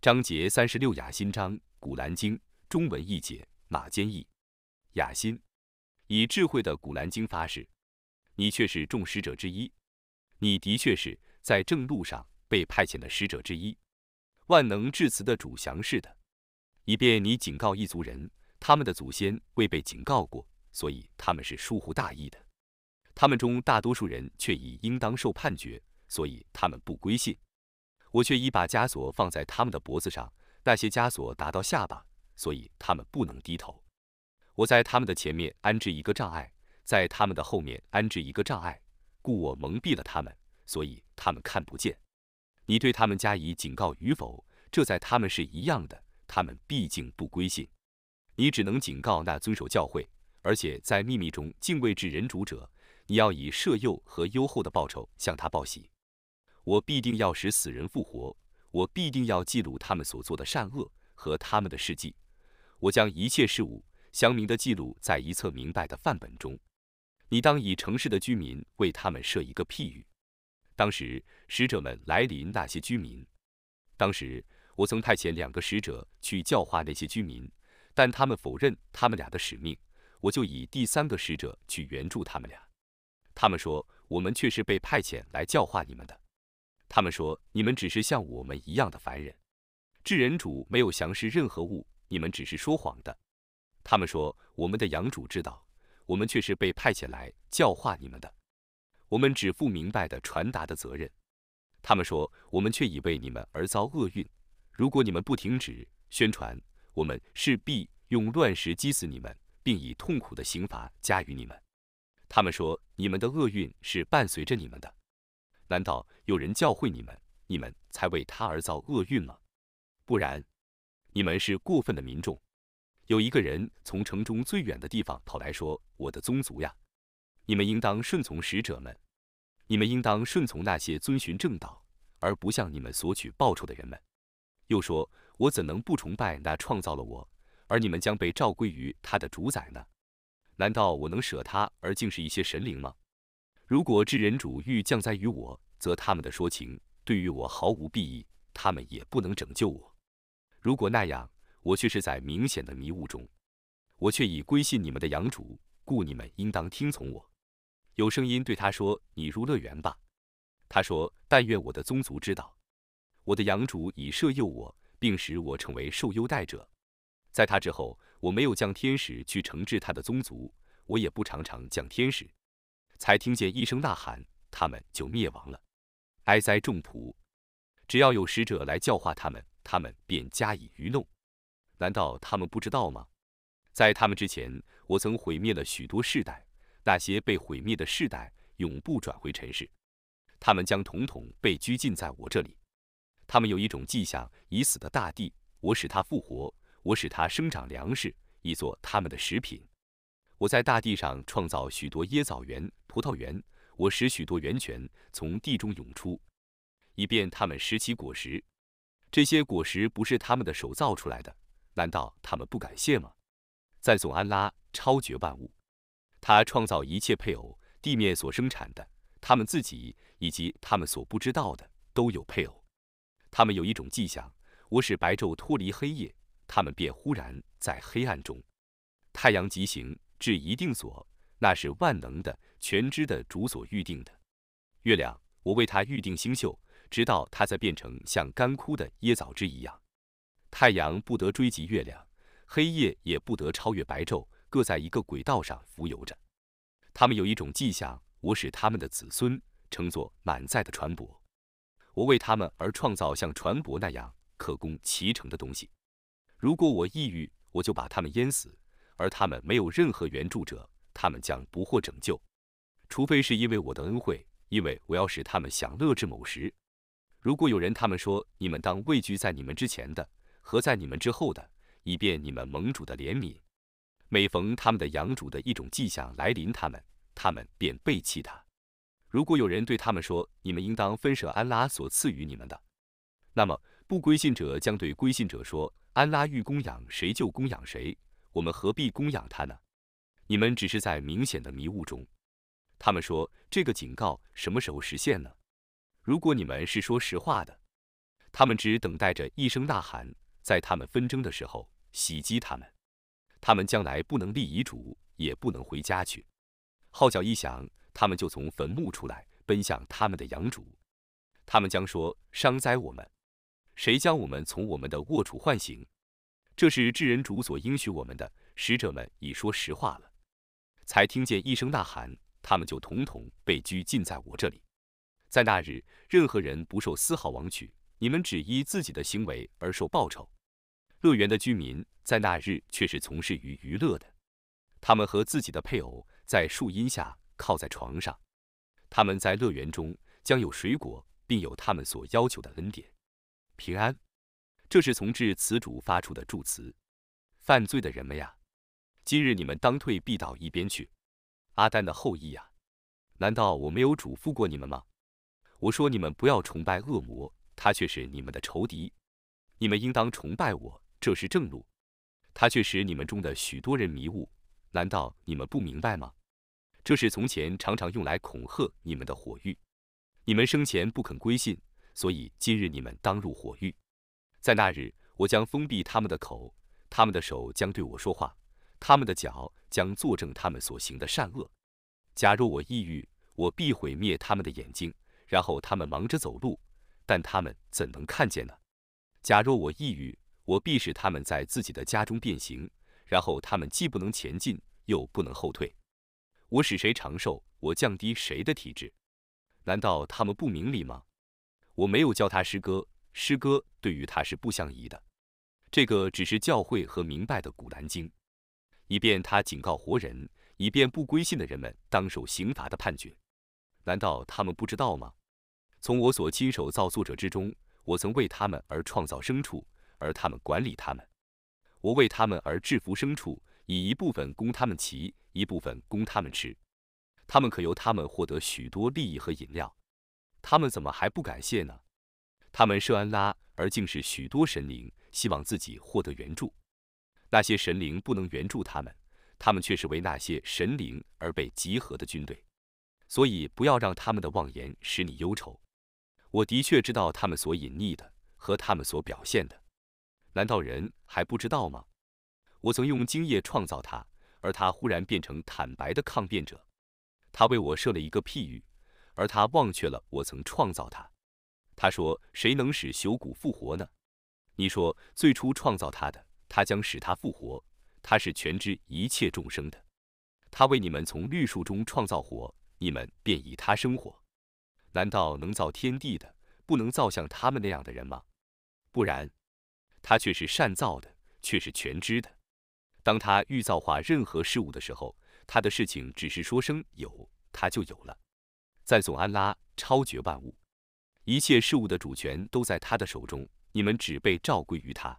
章节三十六雅心章《古兰经》中文译解马坚译。雅心，以智慧的《古兰经》发誓，你却是众使者之一，你的确是在正路上被派遣的使者之一。万能至慈的主降世的，以便你警告一族人，他们的祖先未被警告过，所以他们是疏忽大意的。他们中大多数人却已应当受判决，所以他们不归信。我却已把枷锁放在他们的脖子上，那些枷锁达到下巴，所以他们不能低头。我在他们的前面安置一个障碍，在他们的后面安置一个障碍，故我蒙蔽了他们，所以他们看不见。你对他们加以警告与否，这在他们是一样的。他们毕竟不归信。你只能警告那遵守教诲，而且在秘密中敬畏至人主者。你要以赦宥和优厚的报酬向他报喜。我必定要使死人复活。我必定要记录他们所做的善恶和他们的事迹。我将一切事物详明的记录在一册明白的范本中。你当以城市的居民为他们设一个譬喻。当时使者们来临那些居民。当时我曾派遣两个使者去教化那些居民，但他们否认他们俩的使命。我就以第三个使者去援助他们俩。他们说我们却是被派遣来教化你们的。他们说你们只是像我们一样的凡人。智人主没有详示任何物，你们只是说谎的。他们说我们的养主知道，我们却是被派遣来教化你们的。我们只负明白的传达的责任。他们说：“我们却已为你们而遭厄运。如果你们不停止宣传，我们势必用乱石击死你们，并以痛苦的刑罚加于你们。”他们说：“你们的厄运是伴随着你们的。难道有人教会你们，你们才为他而遭厄运吗？不然，你们是过分的民众。”有一个人从城中最远的地方跑来说：“我的宗族呀！”你们应当顺从使者们，你们应当顺从那些遵循正道而不向你们索取报酬的人们。又说：“我怎能不崇拜那创造了我，而你们将被召归于他的主宰呢？难道我能舍他而敬是一些神灵吗？如果至人主欲降灾于我，则他们的说情对于我毫无裨益，他们也不能拯救我。如果那样，我却是在明显的迷雾中，我却已归信你们的养主，故你们应当听从我。”有声音对他说：“你入乐园吧。”他说：“但愿我的宗族知道，我的养主已赦宥我，并使我成为受优待者。在他之后，我没有降天使去惩治他的宗族，我也不常常降天使。才听见一声呐喊，他们就灭亡了。哀哉众仆！只要有使者来教化他们，他们便加以愚弄。难道他们不知道吗？在他们之前，我曾毁灭了许多世代。”那些被毁灭的世代永不转回尘世，他们将统统被拘禁在我这里。他们有一种迹象：已死的大地，我使它复活；我使它生长粮食，以作他们的食品。我在大地上创造许多椰枣园、葡萄园，我使许多源泉从地中涌出，以便他们拾起果实。这些果实不是他们的手造出来的，难道他们不感谢吗？赞颂安拉，超绝万物。他创造一切配偶，地面所生产的，他们自己以及他们所不知道的都有配偶。他们有一种迹象：我使白昼脱离黑夜，他们便忽然在黑暗中。太阳疾行至一定所，那是万能的、全知的主所预定的。月亮，我为他预定星宿，直到它再变成像干枯的椰枣汁一样。太阳不得追及月亮，黑夜也不得超越白昼。各在一个轨道上浮游着，他们有一种迹象：我使他们的子孙乘坐满载的船舶，我为他们而创造像船舶那样可供骑乘的东西。如果我抑郁，我就把他们淹死，而他们没有任何援助者，他们将不获拯救，除非是因为我的恩惠，因为我要使他们享乐至某时。如果有人他们说：你们当畏惧在你们之前的和在你们之后的，以便你们盟主的怜悯。每逢他们的养主的一种迹象来临，他们，他们便背弃他。如果有人对他们说：“你们应当分舍安拉所赐予你们的。”那么不归信者将对归信者说：“安拉欲供养谁就供养谁，我们何必供养他呢？”你们只是在明显的迷雾中。他们说：“这个警告什么时候实现呢？”如果你们是说实话的，他们只等待着一声呐喊，在他们纷争的时候袭击他们。他们将来不能立遗嘱，也不能回家去。号角一响，他们就从坟墓出来，奔向他们的养主。他们将说：“伤哉我们！谁将我们从我们的卧处唤醒？”这是智人主所应许我们的。使者们已说实话了，才听见一声呐喊，他们就统统被拘禁在我这里。在那日，任何人不受丝毫枉取，你们只依自己的行为而受报酬。乐园的居民在那日却是从事于娱乐的，他们和自己的配偶在树荫下靠在床上，他们在乐园中将有水果，并有他们所要求的恩典、平安。这是从至此主发出的祝词。犯罪的人们呀！今日你们当退避到一边去，阿丹的后裔呀！难道我没有嘱咐过你们吗？我说你们不要崇拜恶魔，他却是你们的仇敌。你们应当崇拜我，这是正路。他却使你们中的许多人迷雾，难道你们不明白吗？这是从前常常用来恐吓你们的火狱。你们生前不肯归信，所以今日你们当入火狱。在那日，我将封闭他们的口，他们的手将对我说话。他们的脚将作证他们所行的善恶。假若我抑郁，我必毁灭他们的眼睛，然后他们忙着走路，但他们怎能看见呢？假若我抑郁，我必使他们在自己的家中变形，然后他们既不能前进，又不能后退。我使谁长寿，我降低谁的体质？难道他们不明理吗？我没有教他诗歌，诗歌对于他是不相宜的。这个只是教会和明白的古兰经。以便他警告活人，以便不归信的人们当受刑罚的判决。难道他们不知道吗？从我所亲手造作者之中，我曾为他们而创造牲畜，而他们管理他们。我为他们而制服牲畜，以一部分供他们骑，一部分供他们吃。他们可由他们获得许多利益和饮料。他们怎么还不感谢呢？他们设安拉而竟是许多神灵，希望自己获得援助。那些神灵不能援助他们，他们却是为那些神灵而被集合的军队，所以不要让他们的妄言使你忧愁。我的确知道他们所隐匿的和他们所表现的，难道人还不知道吗？我曾用精液创造他，而他忽然变成坦白的抗辩者。他为我设了一个譬喻，而他忘却了我曾创造他。他说：“谁能使朽骨复活呢？”你说：“最初创造他的。”他将使他复活，他是全知一切众生的。他为你们从绿树中创造火，你们便以他生火。难道能造天地的，不能造像他们那样的人吗？不然，他却是善造的，却是全知的。当他欲造化任何事物的时候，他的事情只是说声有，他就有了。赞颂安拉，超绝万物，一切事物的主权都在他的手中，你们只被召归于他。